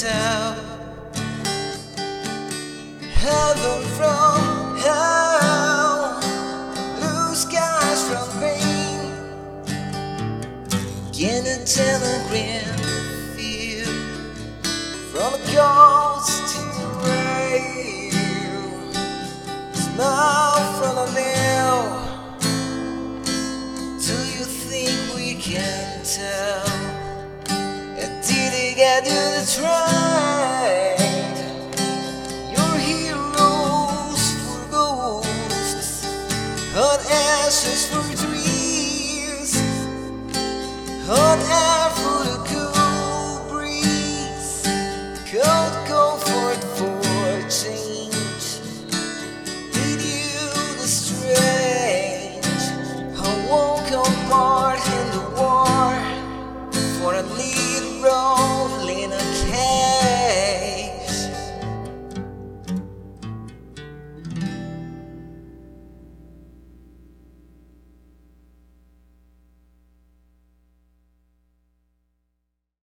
tell heaven from hell, blue skies from you tell a green field from a ghost to the rail? Smile from a veil. Do you think we can tell? Did he get you the try? hot ashes for dreams, hot ashes.